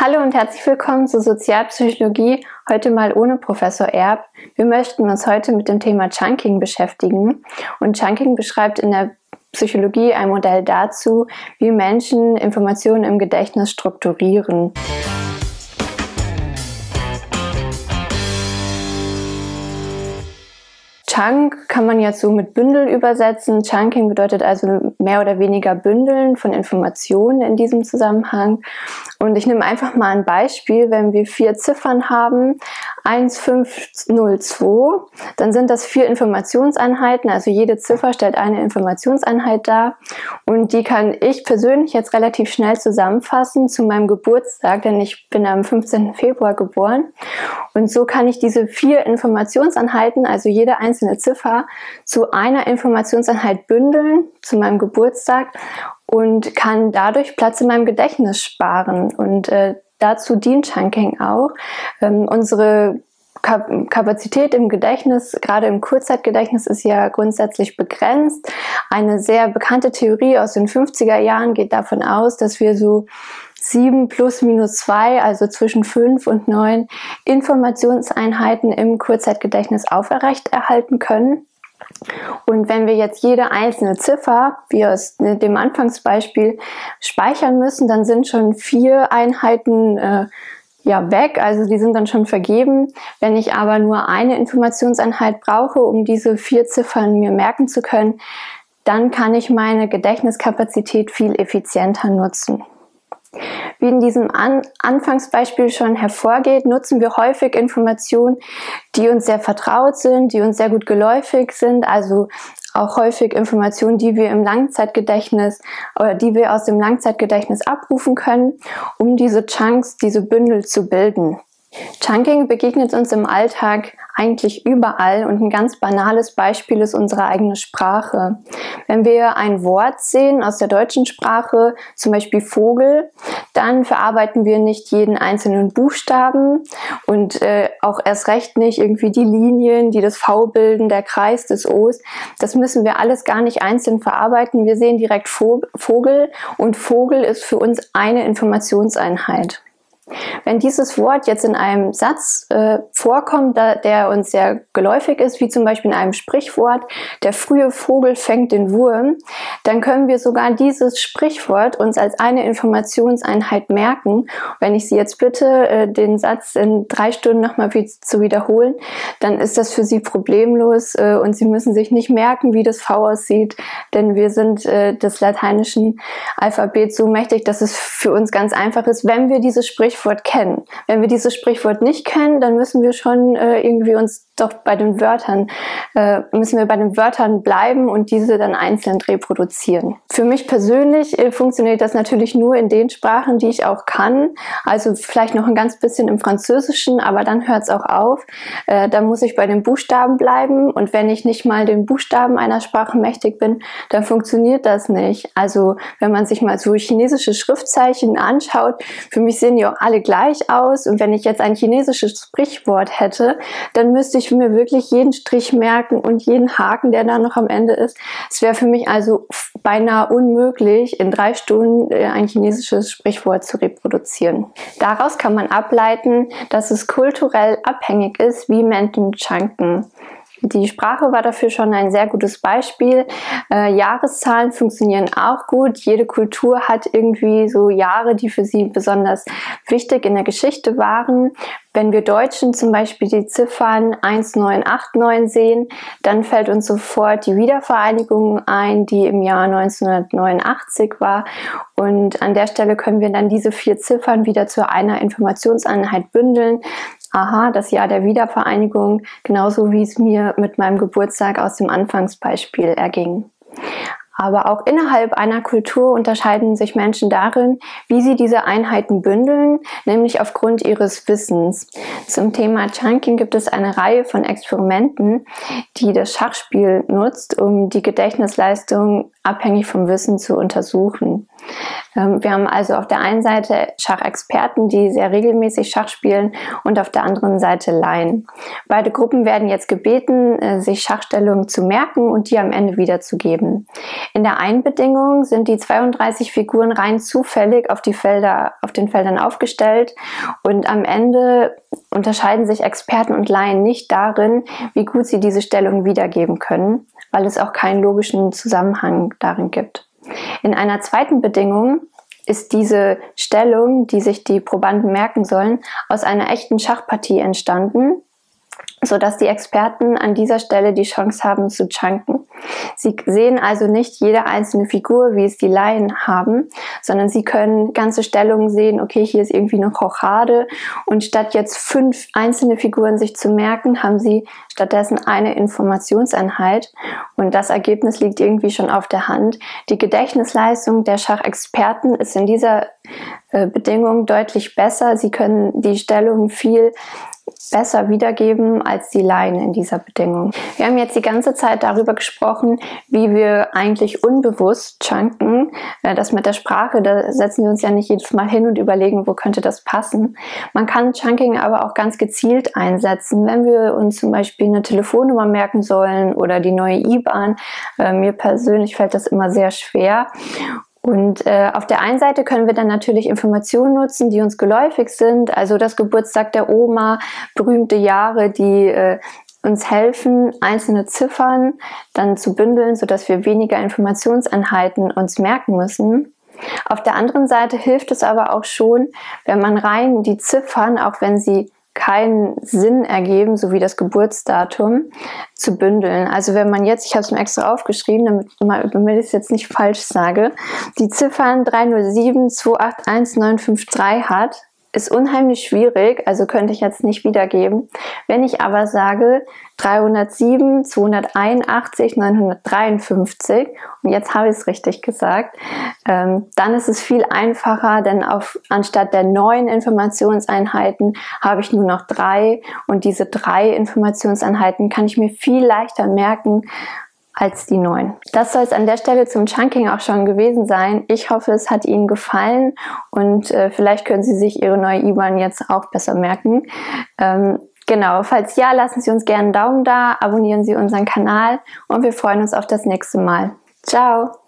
Hallo und herzlich willkommen zu Sozialpsychologie, heute mal ohne Professor Erb. Wir möchten uns heute mit dem Thema Chunking beschäftigen. Und Chunking beschreibt in der Psychologie ein Modell dazu, wie Menschen Informationen im Gedächtnis strukturieren. Chunk kann man jetzt so mit Bündel übersetzen. Chunking bedeutet also mehr oder weniger Bündeln von Informationen in diesem Zusammenhang. Und ich nehme einfach mal ein Beispiel. Wenn wir vier Ziffern haben, 1502, dann sind das vier Informationseinheiten. Also jede Ziffer stellt eine Informationseinheit dar. Und die kann ich persönlich jetzt relativ schnell zusammenfassen zu meinem Geburtstag, denn ich bin am 15. Februar geboren. Und so kann ich diese vier Informationseinheiten, also jede einzelne Ziffer, zu einer Informationseinheit bündeln, zu meinem Geburtstag und kann dadurch Platz in meinem Gedächtnis sparen. Und äh, dazu dient Chunking auch. Ähm, unsere Kapazität im Gedächtnis, gerade im Kurzzeitgedächtnis, ist ja grundsätzlich begrenzt. Eine sehr bekannte Theorie aus den 50er Jahren geht davon aus, dass wir so sieben plus minus zwei, also zwischen fünf und neun Informationseinheiten im Kurzzeitgedächtnis auferrecht erhalten können. Und wenn wir jetzt jede einzelne Ziffer, wie aus dem Anfangsbeispiel, speichern müssen, dann sind schon vier Einheiten äh, ja weg, also die sind dann schon vergeben. Wenn ich aber nur eine Informationseinheit brauche, um diese vier Ziffern mir merken zu können, dann kann ich meine Gedächtniskapazität viel effizienter nutzen. Wie in diesem An Anfangsbeispiel schon hervorgeht, nutzen wir häufig Informationen, die uns sehr vertraut sind, die uns sehr gut geläufig sind, also auch häufig Informationen, die wir im Langzeitgedächtnis oder die wir aus dem Langzeitgedächtnis abrufen können, um diese Chunks, diese Bündel zu bilden. Chunking begegnet uns im Alltag eigentlich überall und ein ganz banales Beispiel ist unsere eigene Sprache. Wenn wir ein Wort sehen aus der deutschen Sprache, zum Beispiel Vogel, dann verarbeiten wir nicht jeden einzelnen Buchstaben und äh, auch erst recht nicht irgendwie die Linien, die das V bilden, der Kreis des O's. Das müssen wir alles gar nicht einzeln verarbeiten. Wir sehen direkt Vogel und Vogel ist für uns eine Informationseinheit. Wenn dieses Wort jetzt in einem Satz äh, vorkommt, da, der uns sehr geläufig ist, wie zum Beispiel in einem Sprichwort, der frühe Vogel fängt den Wurm, dann können wir sogar dieses Sprichwort uns als eine Informationseinheit merken. Wenn ich Sie jetzt bitte, äh, den Satz in drei Stunden nochmal zu wiederholen, dann ist das für Sie problemlos äh, und Sie müssen sich nicht merken, wie das V aussieht, denn wir sind äh, des lateinischen Alphabets so mächtig, dass es für uns ganz einfach ist, wenn wir dieses Sprichwort Sprichwort kennen. Wenn wir dieses Sprichwort nicht kennen, dann müssen wir schon äh, irgendwie uns doch bei den Wörtern, äh, müssen wir bei den Wörtern bleiben und diese dann einzeln reproduzieren. Für mich persönlich äh, funktioniert das natürlich nur in den Sprachen, die ich auch kann. Also vielleicht noch ein ganz bisschen im Französischen, aber dann hört es auch auf. Äh, da muss ich bei den Buchstaben bleiben und wenn ich nicht mal den Buchstaben einer Sprache mächtig bin, dann funktioniert das nicht. Also wenn man sich mal so chinesische Schriftzeichen anschaut, für mich sehen die auch alle gleich aus und wenn ich jetzt ein chinesisches Sprichwort hätte, dann müsste ich ich mir wirklich jeden Strich merken und jeden Haken, der da noch am Ende ist. Es wäre für mich also beinahe unmöglich, in drei Stunden äh, ein chinesisches Sprichwort zu reproduzieren. Daraus kann man ableiten, dass es kulturell abhängig ist, wie Menschen chunken. Die Sprache war dafür schon ein sehr gutes Beispiel. Äh, Jahreszahlen funktionieren auch gut. Jede Kultur hat irgendwie so Jahre, die für sie besonders wichtig in der Geschichte waren. Wenn wir Deutschen zum Beispiel die Ziffern 1989 sehen, dann fällt uns sofort die Wiedervereinigung ein, die im Jahr 1989 war. Und an der Stelle können wir dann diese vier Ziffern wieder zu einer Informationseinheit bündeln aha, das Jahr der Wiedervereinigung, genauso wie es mir mit meinem Geburtstag aus dem Anfangsbeispiel erging. Aber auch innerhalb einer Kultur unterscheiden sich Menschen darin, wie sie diese Einheiten bündeln, nämlich aufgrund ihres Wissens. Zum Thema Chunking gibt es eine Reihe von Experimenten, die das Schachspiel nutzt, um die Gedächtnisleistung abhängig vom Wissen zu untersuchen. Ähm, wir haben also auf der einen Seite Schachexperten, die sehr regelmäßig Schach spielen und auf der anderen Seite Laien. Beide Gruppen werden jetzt gebeten, äh, sich Schachstellungen zu merken und die am Ende wiederzugeben. In der Einbedingung sind die 32 Figuren rein zufällig auf die Felder, auf den Feldern aufgestellt und am Ende unterscheiden sich Experten und Laien nicht darin, wie gut sie diese Stellung wiedergeben können, weil es auch keinen logischen Zusammenhang darin gibt. In einer zweiten Bedingung ist diese Stellung, die sich die Probanden merken sollen, aus einer echten Schachpartie entstanden, so dass die Experten an dieser Stelle die Chance haben zu chunken. Sie sehen also nicht jede einzelne Figur, wie es die Laien haben, sondern sie können ganze Stellungen sehen, okay, hier ist irgendwie eine Rochade und statt jetzt fünf einzelne Figuren sich zu merken, haben sie stattdessen eine Informationseinheit und das Ergebnis liegt irgendwie schon auf der Hand. Die Gedächtnisleistung der Schachexperten ist in dieser äh, Bedingung deutlich besser. Sie können die Stellung viel besser wiedergeben als die Laien in dieser Bedingung. Wir haben jetzt die ganze Zeit darüber gesprochen, wie wir eigentlich unbewusst chunken. Äh, das mit der Sprache, da setzen wir uns ja nicht jedes Mal hin und überlegen, wo könnte das passen. Man kann Chunking aber auch ganz gezielt einsetzen, wenn wir uns zum Beispiel eine Telefonnummer merken sollen oder die neue IBAN. Äh, mir persönlich fällt das immer sehr schwer. Und äh, auf der einen Seite können wir dann natürlich Informationen nutzen, die uns geläufig sind, also das Geburtstag der Oma, berühmte Jahre, die äh, uns helfen, einzelne Ziffern dann zu bündeln, sodass wir weniger Informationseinheiten uns merken müssen. Auf der anderen Seite hilft es aber auch schon, wenn man rein die Ziffern, auch wenn sie keinen Sinn ergeben, so wie das Geburtsdatum, zu bündeln. Also wenn man jetzt, ich habe es mir extra aufgeschrieben, damit, damit ich es jetzt nicht falsch sage, die Ziffern 307 281 953 hat, ist unheimlich schwierig, also könnte ich jetzt nicht wiedergeben. Wenn ich aber sage 307, 281, 953 und jetzt habe ich es richtig gesagt, ähm, dann ist es viel einfacher, denn auf, anstatt der neun Informationseinheiten habe ich nur noch drei und diese drei Informationseinheiten kann ich mir viel leichter merken als die neuen. Das soll es an der Stelle zum Chunking auch schon gewesen sein. Ich hoffe, es hat Ihnen gefallen und äh, vielleicht können Sie sich Ihre neue IBAN jetzt auch besser merken. Ähm, genau, falls ja, lassen Sie uns gerne einen Daumen da, abonnieren Sie unseren Kanal und wir freuen uns auf das nächste Mal. Ciao!